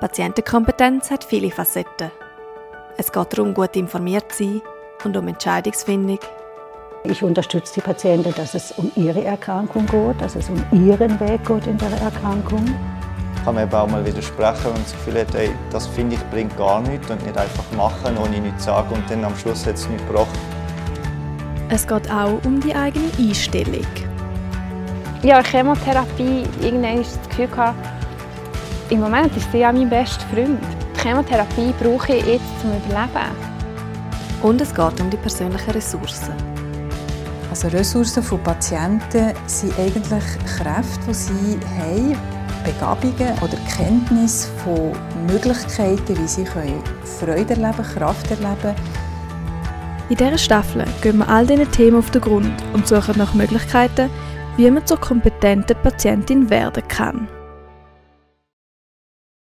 Patientenkompetenz hat viele Facetten. Es geht darum, gut informiert zu sein und um Entscheidungsfindung. Ich unterstütze die Patienten, dass es um ihre Erkrankung geht, dass es um ihren Weg geht in der Erkrankung. Ich kann mir eben auch mal widersprechen, wenn man das Gefühl hat, ey, das finde ich bringt gar nichts und nicht einfach machen, ohne nichts zu sagen und dann am Schluss hat es nichts gebracht. Es geht auch um die eigene Einstellung. Ja, Chemotherapie, irgendwann das Gefühl gehabt, im Moment ist sie ja mein bester Freund. Die Chemotherapie brauche ich jetzt zum Überleben. Und es geht um die persönlichen Ressourcen. Also Ressourcen von Patienten sind eigentlich Kräfte, die sie haben, Begabungen oder Kenntnis von Möglichkeiten, wie sie Freude erleben, Kraft erleben. In dieser Staffel gehen wir all diesen Themen auf den Grund und suchen nach Möglichkeiten, wie man zur kompetenten Patientin werden kann.